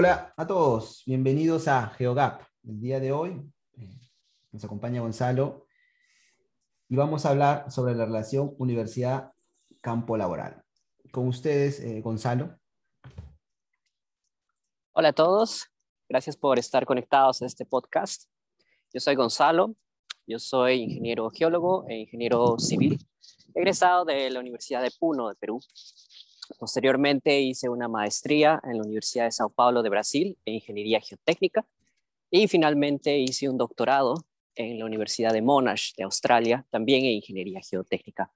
Hola a todos, bienvenidos a GeoGap. El día de hoy eh, nos acompaña Gonzalo y vamos a hablar sobre la relación universidad-campo laboral. Con ustedes, eh, Gonzalo. Hola a todos, gracias por estar conectados a este podcast. Yo soy Gonzalo, yo soy ingeniero geólogo e ingeniero civil, egresado de la Universidad de Puno de Perú Posteriormente hice una maestría en la Universidad de Sao Paulo de Brasil en Ingeniería Geotécnica y finalmente hice un doctorado en la Universidad de Monash de Australia, también en Ingeniería Geotécnica.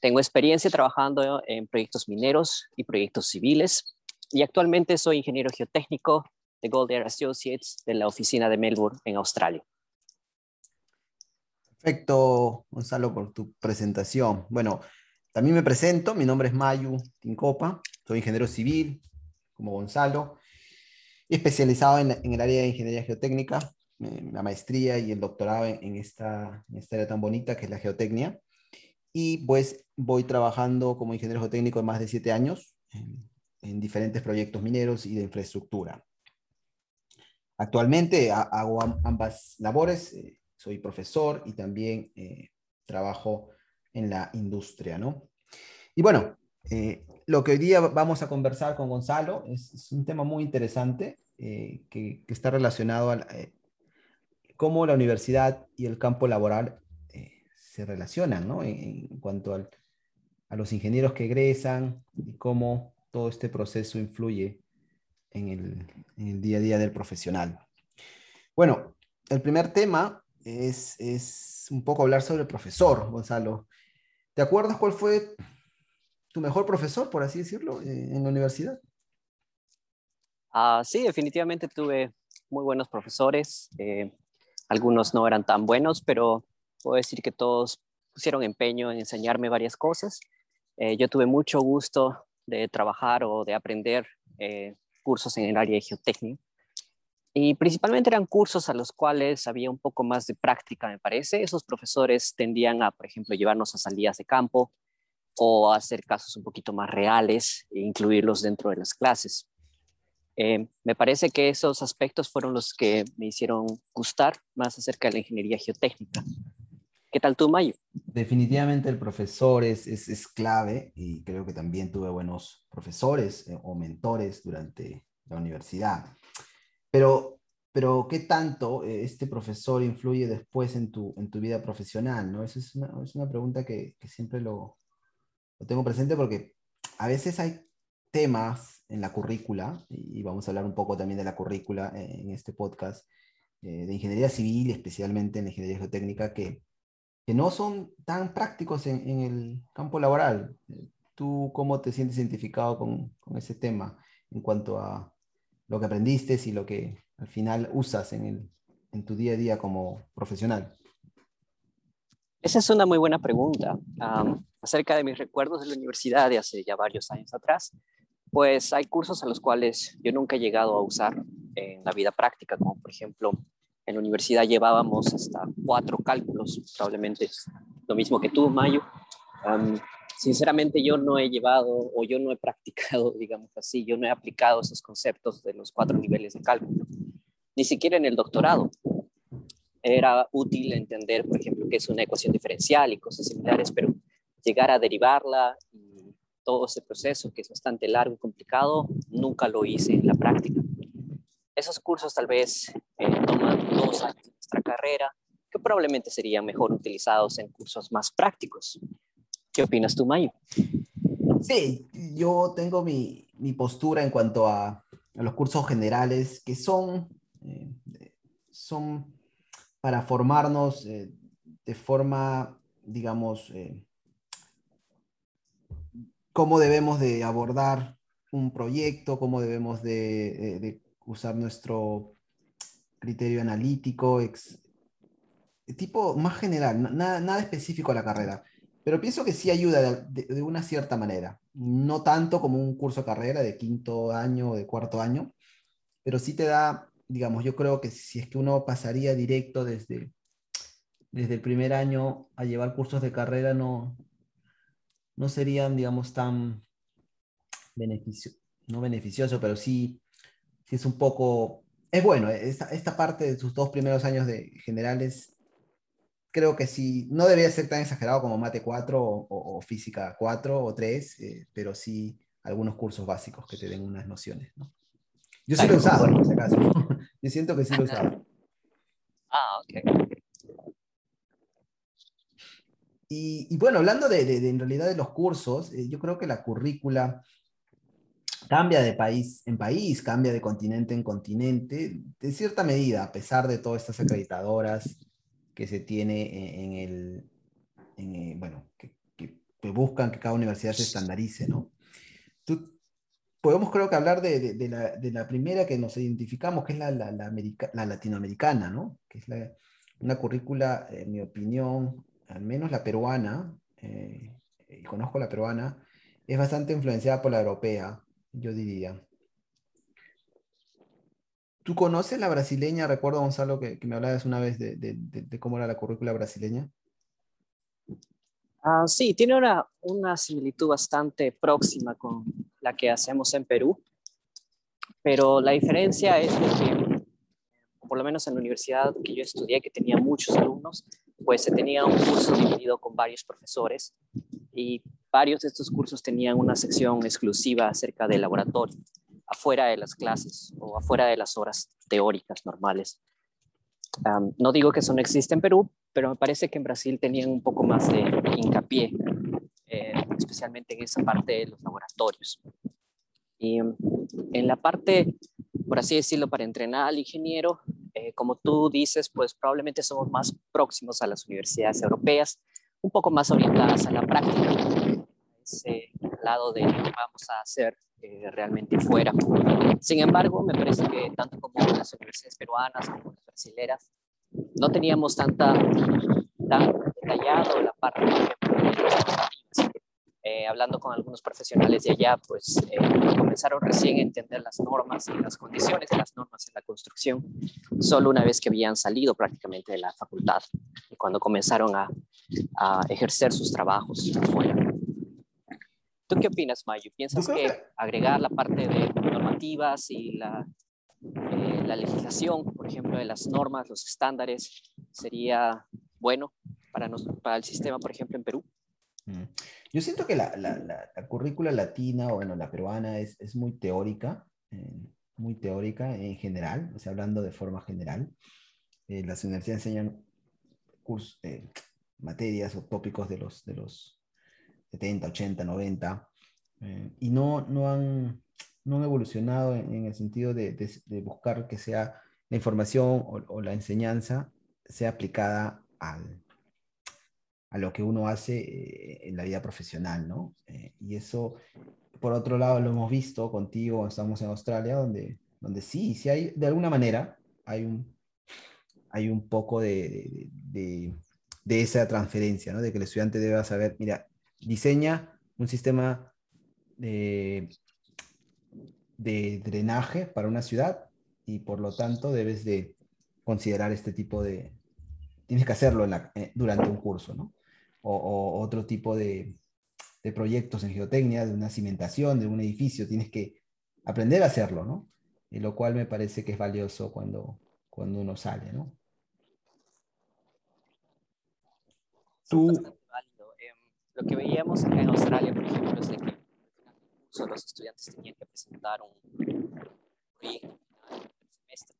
Tengo experiencia trabajando en proyectos mineros y proyectos civiles y actualmente soy ingeniero geotécnico de Gold Air Associates de la oficina de Melbourne en Australia. Perfecto, Gonzalo, por tu presentación. Bueno, también me presento, mi nombre es Mayu Tincopa, soy ingeniero civil, como Gonzalo, especializado en, el área de ingeniería geotécnica, la maestría y el doctorado en, esta, área tan bonita que es la geotecnia. Y pues voy trabajando como ingeniero geotécnico de más de siete años en, diferentes proyectos mineros y de infraestructura. Actualmente hago ambas labores, eh, soy profesor y también eh, trabajo en la industria, ¿no? Y bueno, eh, lo que hoy día vamos a conversar con Gonzalo es, un tema muy interesante eh, que, está relacionado a eh, cómo la universidad y el campo laboral se relacionan, ¿no? En, cuanto a los ingenieros que egresan y cómo todo este proceso influye en el, en el día a día del profesional. Bueno, el primer tema es, es, un poco hablar sobre el profesor, Gonzalo. ¿Te acuerdas cuál fue tu mejor profesor, por así decirlo, eh, en la universidad? Ah, sí, definitivamente tuve muy buenos profesores. Eh, algunos no eran tan buenos, pero puedo decir que todos pusieron empeño en enseñarme varias cosas. Eh, yo tuve mucho gusto de trabajar o de aprender cursos en el área de geotecnia. Y principalmente eran cursos a los cuales había un poco más de práctica, me parece. Esos profesores tendían a, por ejemplo, llevarnos a salidas de campo o hacer casos un poquito más reales e incluirlos dentro de las clases. Eh, me parece que esos aspectos fueron los que me hicieron gustar más acerca de la ingeniería geotécnica. ¿Qué tal tú, Mayo? Definitivamente el profesor es, es, es clave y creo que también tuve buenos profesores eh, o mentores durante la universidad. Pero, pero ¿qué tanto eh, este profesor influye después en tu, en tu vida profesional? ¿no? Esa es una, es una pregunta que, que siempre lo, lo, tengo presente porque a veces hay temas en la currícula, y vamos a hablar un poco también de la currícula en este podcast, eh, de ingeniería civil, especialmente en ingeniería geotécnica, que, que no son tan prácticos en, en, el campo laboral. ¿Tú cómo te sientes identificado con, con ese tema en cuanto a lo que aprendiste y lo que al final usas en, en tu día a día como profesional? Esa es una muy buena pregunta. acerca de mis recuerdos de la universidad de hace ya varios años atrás, pues hay cursos a los cuales yo nunca he llegado a usar en la vida práctica, como por ejemplo en la universidad llevábamos hasta cuatro cálculos, probablemente lo mismo que tú, Mayo sinceramente yo no he llevado o yo no he practicado, digamos así, yo no he aplicado esos conceptos de los cuatro niveles de cálculo, ni siquiera en el doctorado. Era útil entender, por ejemplo, qué es una ecuación diferencial y cosas similares, pero llegar a derivarla y todo ese proceso que es bastante largo y complicado, nunca lo hice en la práctica. Esos cursos tal vez eh, toman dos años de nuestra carrera, que probablemente serían mejor utilizados en cursos más prácticos, ¿Qué opinas tú, Mayo? Sí, yo tengo mi, mi postura en cuanto a, los cursos generales que son, eh, son para formarnos eh, de forma, digamos, eh, cómo debemos de abordar un proyecto, cómo debemos de, usar nuestro criterio analítico, tipo más general, nada, nada específico a la carrera. Pero pienso que sí ayuda de, una cierta manera. No tanto como un curso de carrera de quinto año o de cuarto año, pero sí te da, digamos, yo creo que si es que uno pasaría directo desde, desde el primer año a llevar cursos de carrera, no, no serían, digamos, tan beneficio, no beneficioso, pero sí sí es un poco, es bueno, esta, esta parte de sus dos primeros años de generales, creo que sí, no debería ser tan exagerado como Mate 4 o, Física 4 o 3, eh, pero sí algunos cursos básicos que te den unas nociones, ¿no? Yo sí lo he usado, en ese caso. Yo siento que sí lo he usado. Ah, ok. Y, bueno, hablando de, en realidad de los cursos, eh, yo creo que la currícula cambia de país en país, cambia de continente en continente, de cierta medida, a pesar de todas estas acreditadoras que se tiene en, el, eh, bueno, que, buscan que cada universidad se estandarice, ¿no? Tú, podemos creo que hablar de, de, la, primera que nos identificamos, que es la, la, la latinoamericana, ¿no? Que es una currícula, en mi opinión, al menos la peruana, eh, y conozco la peruana, es bastante influenciada por la europea, yo diría. ¿Tú conoces la brasileña? Recuerdo, Gonzalo, que, me hablabas una vez de, cómo era la currícula brasileña. Ah, sí, tiene una, una similitud bastante próxima con la que hacemos en Perú, pero la diferencia es que, por lo menos en la universidad que yo estudié, que tenía muchos alumnos, pues se tenía un curso dividido con varios profesores y varios de estos cursos tenían una sección exclusiva acerca del laboratorio, afuera de las clases o afuera de las horas teóricas normales. no digo que eso no existe en Perú, pero me parece que en Brasil tenían un poco más de hincapié, eh, especialmente en esa parte de los laboratorios. Y en la parte, por así decirlo, para entrenar al ingeniero, eh, como tú dices, pues probablemente somos más próximos a las universidades europeas, un poco más orientadas a la práctica, ese lado de vamos a hacer eh, realmente fuera. Sin embargo, me parece que tanto como las universidades peruanas como las brasileras, no teníamos tanta, tan detallado la parte de eh, hablando con algunos profesionales de allá, pues eh, comenzaron recién a entender las normas y las condiciones de las normas en la construcción, solo una vez que habían salido prácticamente de la facultad y cuando comenzaron a, a ejercer sus trabajos afuera. ¿Tú qué opinas, Mayu? ¿Piensas que agregar la parte de normativas y la, eh, la legislación, por ejemplo, de las normas, los estándares, sería bueno para, para el sistema, por ejemplo, en Perú? Mm. Yo siento que la, la, currícula latina, o bueno, la peruana es, es muy teórica, eh, muy teórica en general, o sea, hablando de forma general. Eh, las universidades enseñan cursos, eh, materias o tópicos de los, de los 70, 80, 90, y no, no, han, no han evolucionado en, el sentido de, de, buscar que sea la información o, o la enseñanza sea aplicada al, a lo que uno hace eh, en la vida profesional, ¿no? Eh, y eso, por otro lado, lo hemos visto contigo, estamos en Australia, donde, donde sí, sí hay, de alguna manera, hay un, hay un poco de, de, de, esa transferencia, ¿no? De que el estudiante debe saber, mira, diseña un sistema de, de drenaje para una ciudad y por lo tanto debes de considerar este tipo de, tienes que hacerlo eh, durante un curso, ¿no? o, otro tipo de, proyectos en geotecnia, de una cimentación, de un edificio, tienes que aprender a hacerlo, ¿no? Y lo cual me parece que es valioso cuando, cuando uno sale, ¿no? Tú... Lo que veíamos acá en Australia, por ejemplo, es de que los estudiantes tenían que presentar un proyecto semestre.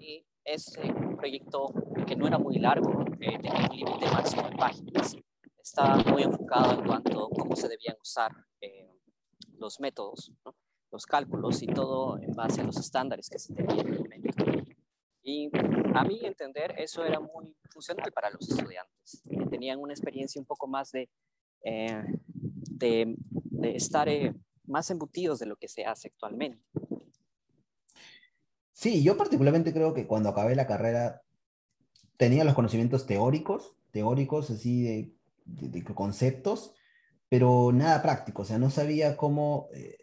Y ese proyecto que no era muy largo, eh, tenía un límite máximo de páginas. Estaba muy enfocado en cuanto a cómo se debían usar eh, los métodos, los cálculos y todo en base a los estándares que se tenían en el momento. Y a mí entender, eso era muy funcional para los estudiantes. Tenían una experiencia un poco más de, eh, de, estar más embutidos de lo que se hace actualmente. Sí, yo particularmente creo que cuando acabé la carrera tenía los conocimientos teóricos, teóricos así de, conceptos, pero nada práctico, o sea, no sabía cómo eh,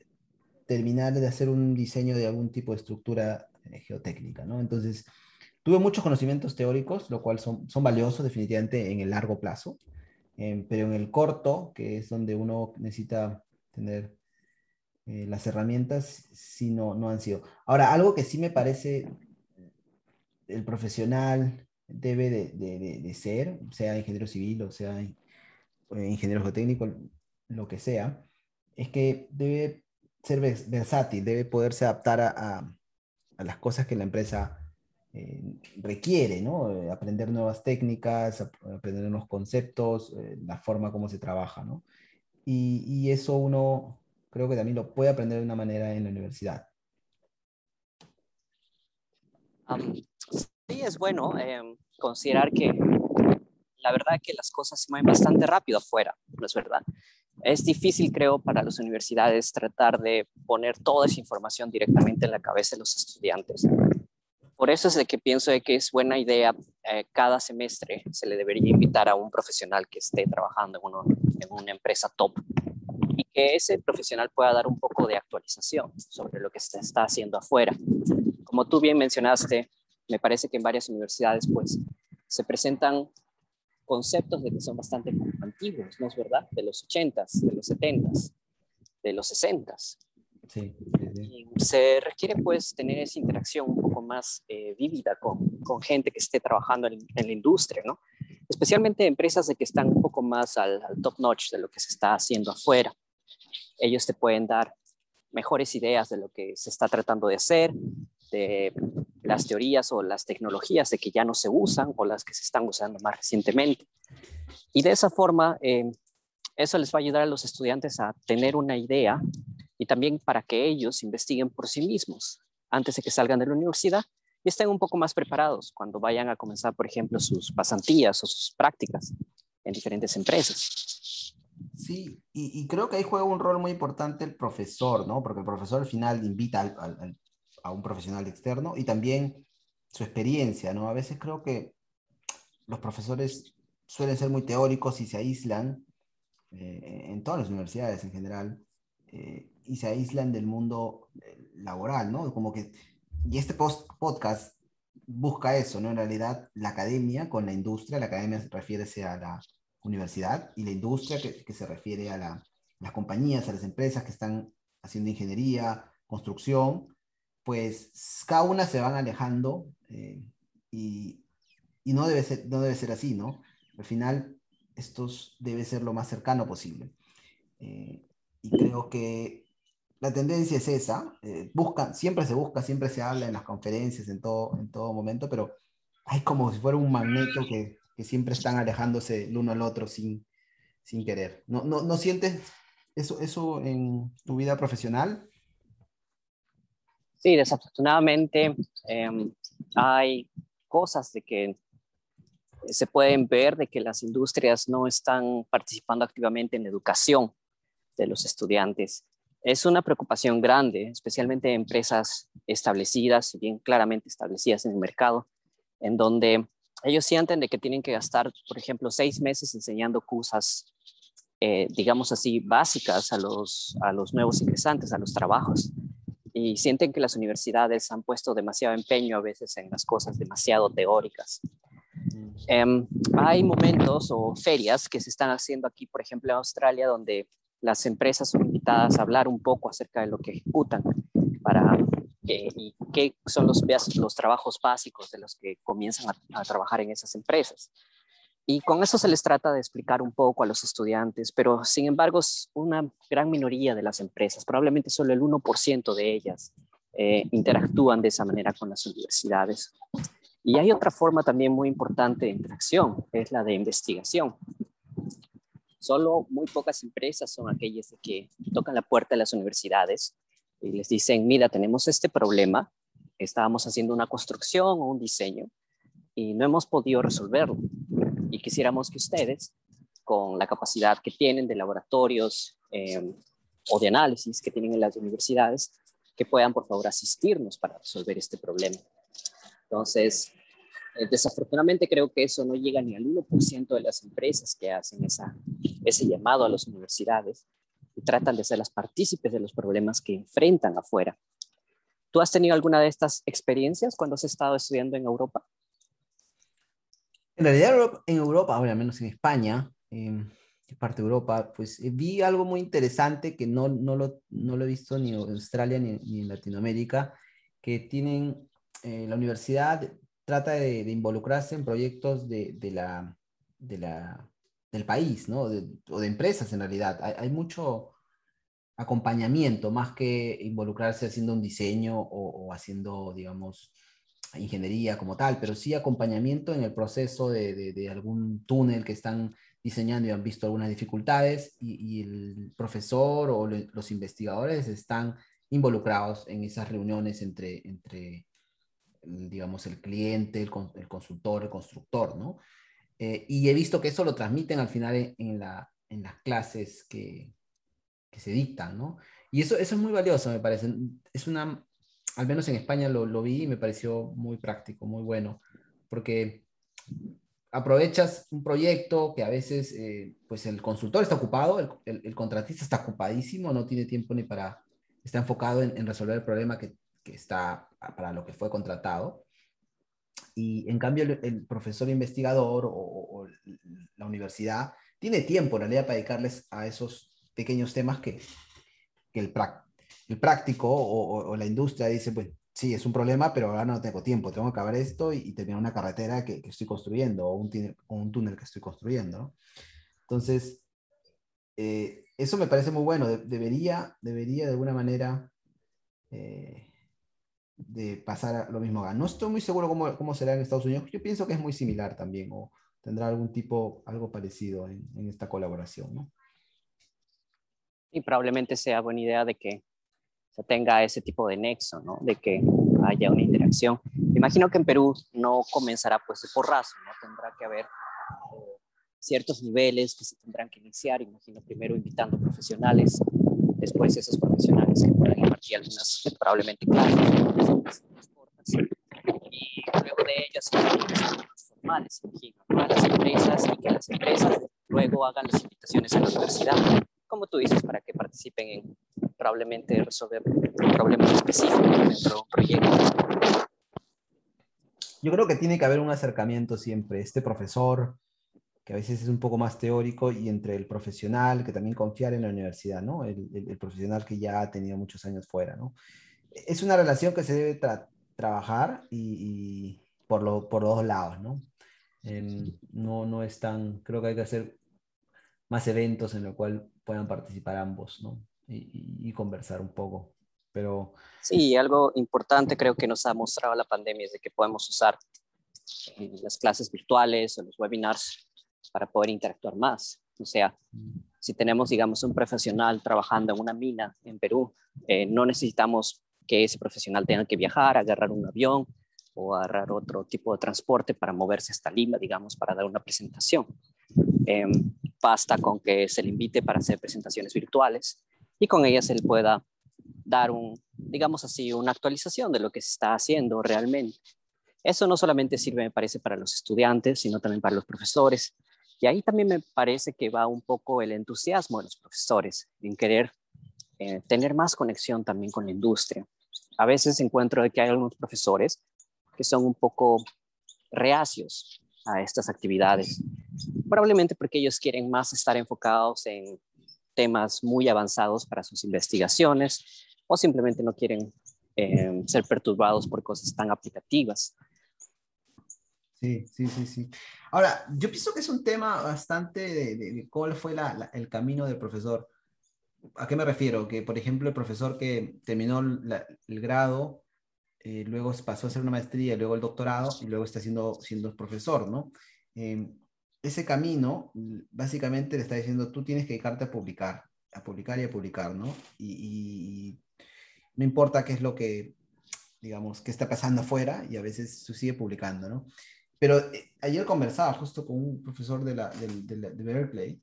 terminar de hacer un diseño de algún tipo de estructura eh, geotécnica, ¿no? Entonces, tuve muchos conocimientos teóricos, lo cual son, son valiosos definitivamente en el largo plazo, em, pero en el corto, que es donde uno necesita tener eh, las herramientas sí no, no han sido. Ahora, algo que sí me parece el profesional debe de, ser, sea ingeniero civil o sea eh, ingeniero geotécnico, lo que sea, es que debe ser versátil, debe poderse adaptar a, las cosas que la empresa eh, requiere, ¿no? Eh, aprender nuevas técnicas, aprender nuevos conceptos, la forma como se trabaja, ¿no? Y, eso uno creo que también lo puede aprender de una manera en la universidad. sí, es bueno em, considerar que la verdad que las cosas se mueven bastante rápido afuera, ¿no es verdad? Es difícil, creo, para las universidades tratar de poner toda esa información directamente en la cabeza de los estudiantes. Por eso es de que pienso de que es buena idea eh, cada semestre se le debería invitar a un profesional que esté trabajando en, en una empresa top y que ese profesional pueda dar un poco de actualización sobre lo que se está haciendo afuera. Como tú bien mencionaste, me parece que en varias universidades pues se presentan conceptos de que son bastante antiguos, ¿no es verdad? De los 80s, de los 70s, de los 60s. Sí, se requiere pues tener esa interacción un poco más eh, vívida con, con, gente que esté trabajando en, la industria, ¿no? Especialmente empresas de que están un poco más al, al top notch de lo que se está haciendo afuera. Ellos te pueden dar mejores ideas de lo que se está tratando de hacer, de las teorías o las tecnologías de que ya no se usan o las que se están usando más recientemente. Y de esa forma, eh, eso les va a ayudar a los estudiantes a tener una idea y también para que ellos investiguen por sí mismos antes de que salgan de la universidad y estén un poco más preparados cuando vayan a comenzar, por ejemplo, sus pasantías o sus prácticas en diferentes empresas. Sí, y, creo que ahí juega un rol muy importante el profesor, ¿no? Porque el profesor al final invita al, a un profesional externo y también su experiencia, ¿no? A veces creo que los profesores suelen ser muy teóricos y se aíslan, eh, en todas las universidades en general, eh, y se aíslan del mundo eh, laboral, ¿no? Como que, y este post podcast busca eso, ¿no? En realidad, la academia con la industria, la academia se refiere a la universidad y la industria que, que se refiere a la, las compañías, a las empresas que están haciendo ingeniería, construcción, pues cada una se van alejando eh, y, y, no, debe ser, no debe ser así, ¿no? Al final, estos debe ser lo más cercano posible. Eh, y creo que la tendencia es esa. Eh, siempre se busca, siempre se habla en las conferencias, en todo, en todo momento, pero hay como si fuera un magneto que, siempre están alejándose el uno al otro sin, sin querer. ¿No, no, no sientes eso, eso en tu vida profesional? Sí, desafortunadamente em, hay cosas de que se pueden ver de que las industrias no están participando activamente en la educación de los estudiantes. Es una preocupación grande, especialmente en empresas establecidas, bien claramente establecidas en el mercado, en donde ellos sienten de que tienen que gastar, por ejemplo, seis meses enseñando cosas, eh, digamos así, básicas a los, a los nuevos ingresantes, a los trabajos y sienten que las universidades han puesto demasiado empeño a veces en las cosas demasiado teóricas. Mm. Em, hay momentos o ferias que se están haciendo aquí, por ejemplo, en Australia, donde las empresas son invitadas a hablar un poco acerca de lo que ejecutan para y qué son los, trabajos básicos de los que comienzan a trabajar en esas empresas. Y con eso se les trata de explicar un poco a los estudiantes, pero sin embargo una gran minoría de las empresas, probablemente solo el 1% de ellas eh, interactúan de esa manera con las universidades. Y hay otra forma también muy importante de interacción, es la de investigación. Solo muy pocas empresas son aquellas que tocan la puerta de las universidades y les dicen, mira, tenemos este problema, estábamos haciendo una construcción o un diseño y no hemos podido resolverlo y quisiéramos que ustedes, con la capacidad que tienen de laboratorios em, o de análisis que tienen en las universidades, que puedan, por favor, asistirnos para resolver este problema. Entonces, desafortunadamente creo que eso no llega ni al 1% de las empresas que hacen esa, ese llamado a las universidades y tratan de ser las partícipes de los problemas que enfrentan afuera. ¿Tú has tenido alguna de estas experiencias cuando has estado estudiando en Europa? En realidad en Europa, o al menos en España, em, parte de Europa, pues eh, vi algo muy interesante que no, no, lo, no lo he visto ni en Australia ni, ni en Latinoamérica, que tienen, eh, la universidad trata de, involucrarse en proyectos de, de la, de la, del país, ¿no? o de empresas en realidad. Hay, mucho acompañamiento más que involucrarse haciendo un diseño o, o haciendo, digamos, ingeniería como tal, pero sí acompañamiento en el proceso de, algún túnel que están diseñando y han visto algunas dificultades y, el profesor o los investigadores están involucrados en esas reuniones entre, entre digamos, el cliente, el, el consultor, el constructor, ¿no? Eh, y he visto que eso lo transmiten al final en, la, en las clases que, que, se dictan, ¿no? Y eso, eso es muy valioso, me parece. Es una, al menos en España lo, lo vi y me pareció muy práctico, muy bueno, porque aprovechas un proyecto que a veces eh, pues el consultor está ocupado, el, el, el, contratista está ocupadísimo, no tiene tiempo ni para, está enfocado en, en resolver el problema que, que, está para lo que fue contratado. Y en cambio el, el profesor investigador o, o, la universidad tiene tiempo en realidad para dedicarles a esos pequeños temas que, que el, el práctico o, o, la industria dice, pues sí, es un problema, pero ahora no tengo tiempo, tengo que acabar esto y, y terminar una carretera que, que, estoy construyendo o un, túnel, o un túnel que estoy construyendo. ¿no? Entonces, eh, eso me parece muy bueno. De, debería, debería de alguna manera eh, de pasar lo mismo acá. No estoy muy seguro cómo, cómo, será en Estados Unidos. Yo pienso que es muy similar también o tendrá algún tipo, algo parecido en, en esta colaboración. ¿no? Y probablemente sea buena idea de que se tenga ese tipo de nexo, ¿no? De que haya una interacción. Me imagino que en Perú no comenzará pues de porrazo, ¿no? Tendrá que haber eh, ciertos niveles que se tendrán que iniciar, imagino primero invitando profesionales, después esos profesionales que puedan impartir algunas probablemente clases y luego de ellas formales, imagino, a las empresas y que las empresas luego hagan las invitaciones a la universidad, como tú dices, para que participen en probablemente resolver problemas específicos dentro de un proyecto. Yo creo que tiene que haber un acercamiento siempre. Este profesor, que a veces es un poco más teórico, y entre el profesional, que también confiar en la universidad, ¿no? El, el, el profesional que ya ha tenido muchos años fuera, ¿no? Es una relación que se debe tra trabajar y, y, por, lo, por los dos lados, ¿no? Eh, no, no es tan, creo que hay que hacer más eventos en los cuales puedan participar ambos, ¿no? Y, y, conversar un poco. Pero... Sí, algo importante creo que nos ha mostrado la pandemia es de que podemos usar las clases virtuales o los webinars para poder interactuar más. O sea, si tenemos, digamos, un profesional trabajando en una mina en Perú, eh, no necesitamos que ese profesional tenga que viajar, agarrar un avión o agarrar otro tipo de transporte para moverse hasta Lima, digamos, para dar una presentación. Eh, basta con que se le invite para hacer presentaciones virtuales y con ellas él pueda dar un, digamos así, una actualización de lo que se está haciendo realmente. Eso no solamente sirve, me parece, para los estudiantes, sino también para los profesores. Y ahí también me parece que va un poco el entusiasmo de los profesores en querer eh, tener más conexión también con la industria. A veces encuentro que hay algunos profesores que son un poco reacios a estas actividades, probablemente porque ellos quieren más estar enfocados en temas muy avanzados para sus investigaciones o simplemente no quieren eh, ser perturbados por cosas tan aplicativas. Sí, sí, sí, sí. Ahora, yo pienso que es un tema bastante de, de, de cuál fue la, la, el camino del profesor. ¿A qué me refiero? Que, por ejemplo, el profesor que terminó la, el grado, eh, luego pasó a hacer una maestría, luego el doctorado y luego está siendo, siendo profesor, ¿no? Eh, ese camino, básicamente le está diciendo, tú tienes que dedicarte a publicar, a publicar y a publicar, ¿no? Y, y no importa qué es lo que, digamos, qué está pasando afuera y a veces se sigue publicando, ¿no? Pero eh, ayer conversaba justo con un profesor de, la, de, de, de Berkeley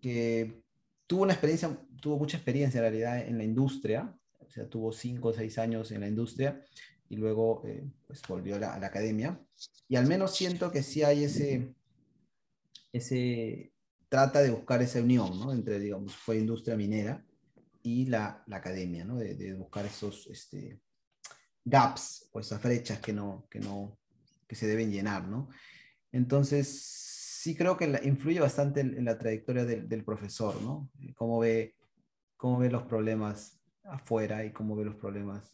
que tuvo una experiencia, tuvo mucha experiencia en realidad en la industria, o sea, tuvo cinco o seis años en la industria y luego eh, pues volvió a la, a la, academia. Y al menos siento que sí hay ese, ese, trata de buscar esa unión, ¿no? Entre, digamos, fue industria minera y la, la academia, ¿no? De, de, buscar esos este, gaps o esas brechas que no, que no, que se deben llenar, ¿no? Entonces, sí creo que influye bastante en, la trayectoria del, profesor, ¿no? Cómo ve, cómo ve los problemas afuera y cómo ve los problemas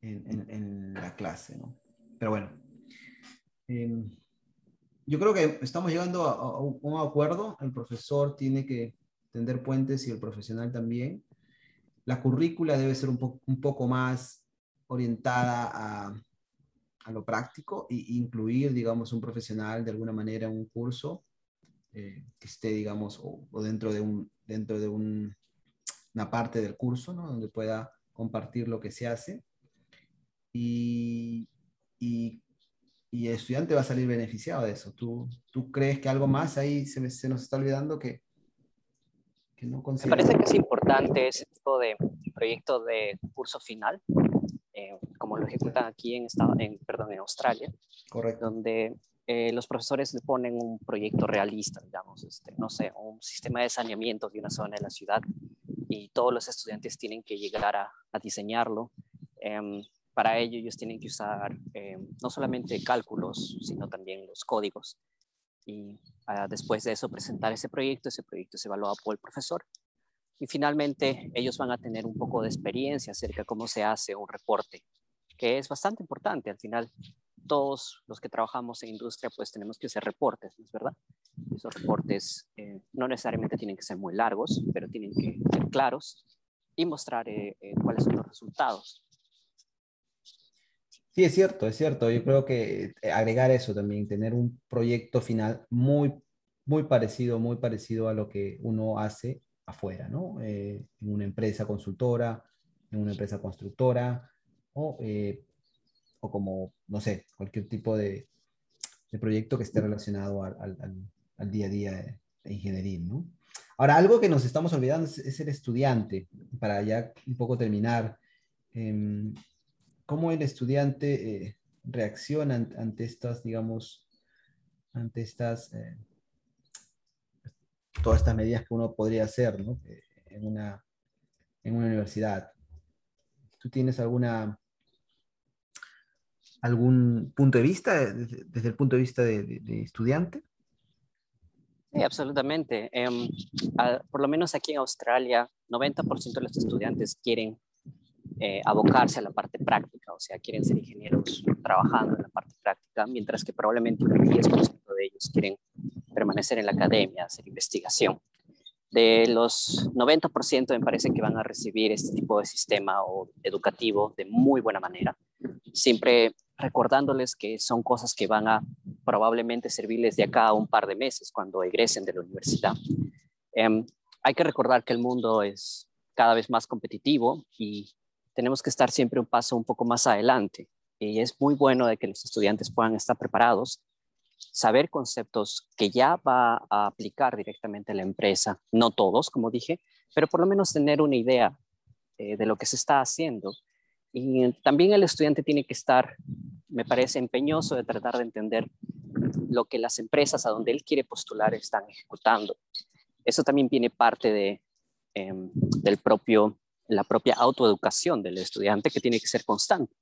en, la clase, ¿no? Pero bueno, em, yo creo que estamos llegando a, un acuerdo. El profesor tiene que tender puentes y el profesional también. La currícula debe ser un, un poco más orientada a, a lo práctico e incluir, digamos, un profesional de alguna manera en un curso eh, que esté, digamos, o, dentro de, un, dentro de un, una parte del curso, ¿no? Donde pueda compartir lo que se hace. Y, y, y, el estudiante va a salir beneficiado de eso. ¿Tú, tú crees que algo más ahí se, se nos está olvidando que, que no Me parece que es importante ese tipo de proyecto de curso final, eh, como lo ejecutan aquí en, en, perdón, en Australia, Correcto. donde eh, los profesores le ponen un proyecto realista, digamos, este, no sé, un sistema de saneamiento de una zona de la ciudad y todos los estudiantes tienen que llegar a, a diseñarlo. Em, para ello ellos tienen que usar em, no solamente cálculos, sino también los códigos. Y ah, después de eso presentar ese proyecto, ese proyecto se evalúa por el profesor y finalmente, ellos van a tener un poco de experiencia acerca de cómo se hace un reporte, que es bastante importante. Al final, todos los que trabajamos en industria, pues tenemos que hacer reportes, ¿no es verdad? Esos reportes eh, no necesariamente tienen que ser muy largos, pero tienen que ser claros y mostrar eh, eh, cuáles son los resultados. Sí, es cierto, es cierto. Yo creo que agregar eso también, tener un proyecto final muy, muy parecido, muy parecido a lo que uno hace afuera, ¿no? Eh, en una empresa consultora, en una empresa constructora, o, eh, o como, no sé, cualquier tipo de, de proyecto que esté relacionado al, al, al día a día de, ingeniería, ¿no? Ahora, algo que nos estamos olvidando es, el estudiante, para ya un poco terminar. Eh, ¿Cómo el estudiante eh, reacciona ante estas, digamos, ante estas todas estas medidas que uno podría hacer ¿no? Eh, en, una, en una universidad. ¿Tú tienes alguna, algún punto de vista desde, el punto de vista de, estudiante? Sí, absolutamente. Em, por lo menos aquí en Australia, 90% de los estudiantes quieren eh, abocarse a la parte práctica, o sea, quieren ser ingenieros trabajando en la parte práctica, mientras que probablemente un 10% de ellos quieren permanecer en la academia, hacer investigación. De los 90% me parece que van a recibir este tipo de sistema educativo de muy buena manera, siempre recordándoles que son cosas que van a probablemente servirles de acá a un par de meses cuando egresen de la universidad. Em, hay que recordar que el mundo es cada vez más competitivo y tenemos que estar siempre un paso un poco más adelante. Y es muy bueno de que los estudiantes puedan estar preparados saber conceptos que ya va a aplicar directamente la empresa, no todos, como dije, pero por lo menos tener una idea eh, de lo que se está haciendo. Y también el estudiante tiene que estar, me parece, empeñoso de tratar de entender lo que las empresas a donde él quiere postular están ejecutando. Eso también viene parte de, em, del propio, la propia autoeducación del estudiante que tiene que ser constante.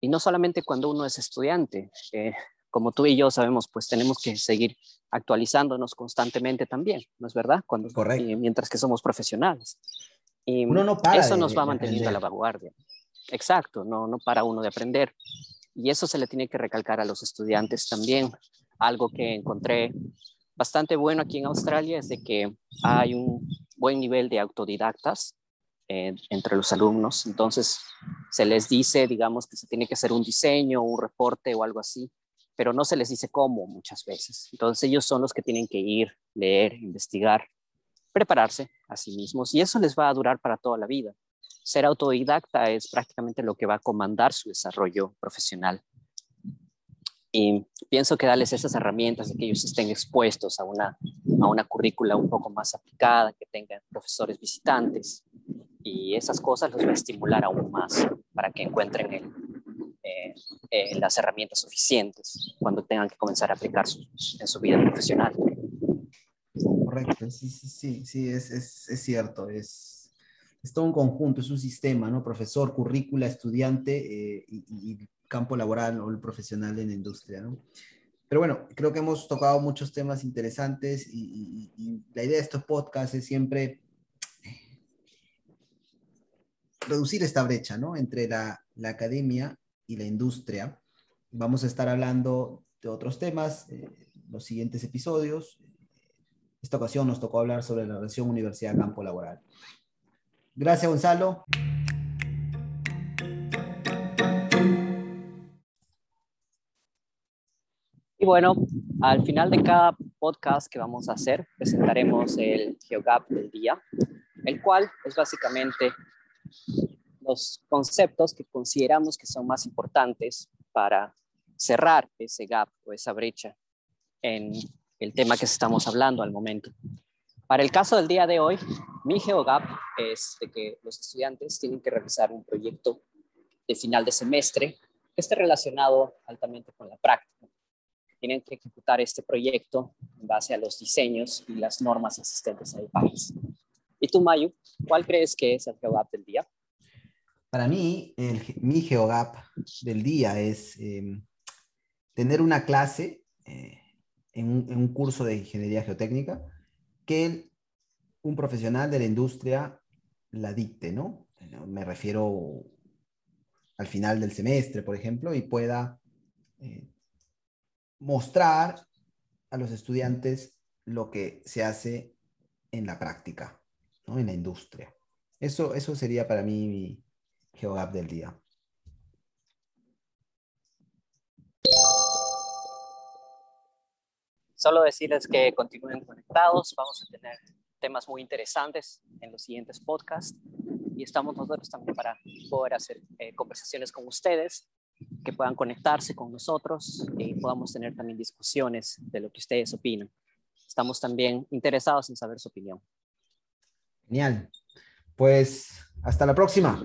Y no solamente cuando uno es estudiante, eh, como tú y yo sabemos, pues tenemos que seguir actualizándonos constantemente también, ¿no es verdad? Cuando, Correcto. mientras que somos profesionales. Y uno no para eso nos va manteniendo a la vanguardia. Exacto, no, no para uno de aprender. Y eso se le tiene que recalcar a los estudiantes también. Algo que encontré bastante bueno aquí en Australia es de que hay un buen nivel de autodidactas eh, entre los alumnos. Entonces, se les dice, digamos, que se tiene que hacer un diseño, un reporte o algo así pero no se les dice cómo muchas veces. Entonces ellos son los que tienen que ir, leer, investigar, prepararse a sí mismos y eso les va a durar para toda la vida. Ser autodidacta es prácticamente lo que va a comandar su desarrollo profesional. Y pienso que darles esas herramientas de que ellos estén expuestos a una, a una currícula un poco más aplicada, que tengan profesores visitantes y esas cosas los va a estimular aún más para que encuentren el, eh, eh, las herramientas suficientes cuando tengan que comenzar a aplicar en su vida profesional. Correcto, sí, sí, sí, sí es, es, es cierto, es, es, todo un conjunto, es un sistema, ¿no? Profesor, currícula, estudiante eh, y, campo laboral o el profesional en la industria, ¿no? pero bueno, creo que hemos tocado muchos temas interesantes y, la idea de estos podcasts es siempre reducir esta brecha, ¿no? Entre la, la academia y la industria. Vamos a estar hablando de otros temas eh, los siguientes episodios. Esta ocasión nos tocó hablar sobre la relación universidad-campo laboral. Gracias, Gonzalo. Y bueno, al final de cada podcast que vamos a hacer, presentaremos el GeoGap del día, el cual es básicamente los conceptos que consideramos que son más importantes para cerrar ese gap o esa brecha en el tema que estamos hablando al momento. Para el caso del día de hoy, mi GeoGap es de que los estudiantes tienen que realizar un proyecto de final de semestre que esté relacionado altamente con la práctica tienen que ejecutar este proyecto en base a los diseños y las normas existentes en el país. ¿Y tú, Mayu, cuál crees que es el GeoGap del? Para mí, mi GeoGap del día es em, tener una clase eh, en, un, curso de ingeniería geotécnica que un profesional de la industria la dicte, ¿no? Me refiero al final del semestre, por ejemplo, y pueda eh, mostrar a los estudiantes lo que se hace en la práctica, ¿no? en la industria. Eso, eso sería para mí mi GeoGap del día. Solo decirles que continúen conectados, vamos a tener temas muy interesantes en los siguientes podcasts y estamos nosotros también para poder hacer eh, conversaciones con ustedes que puedan conectarse con nosotros y podamos tener también discusiones de lo que ustedes opinan. Estamos también interesados en saber su opinión. Genial. Pues hasta la próxima.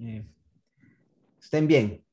Eh, estén bien.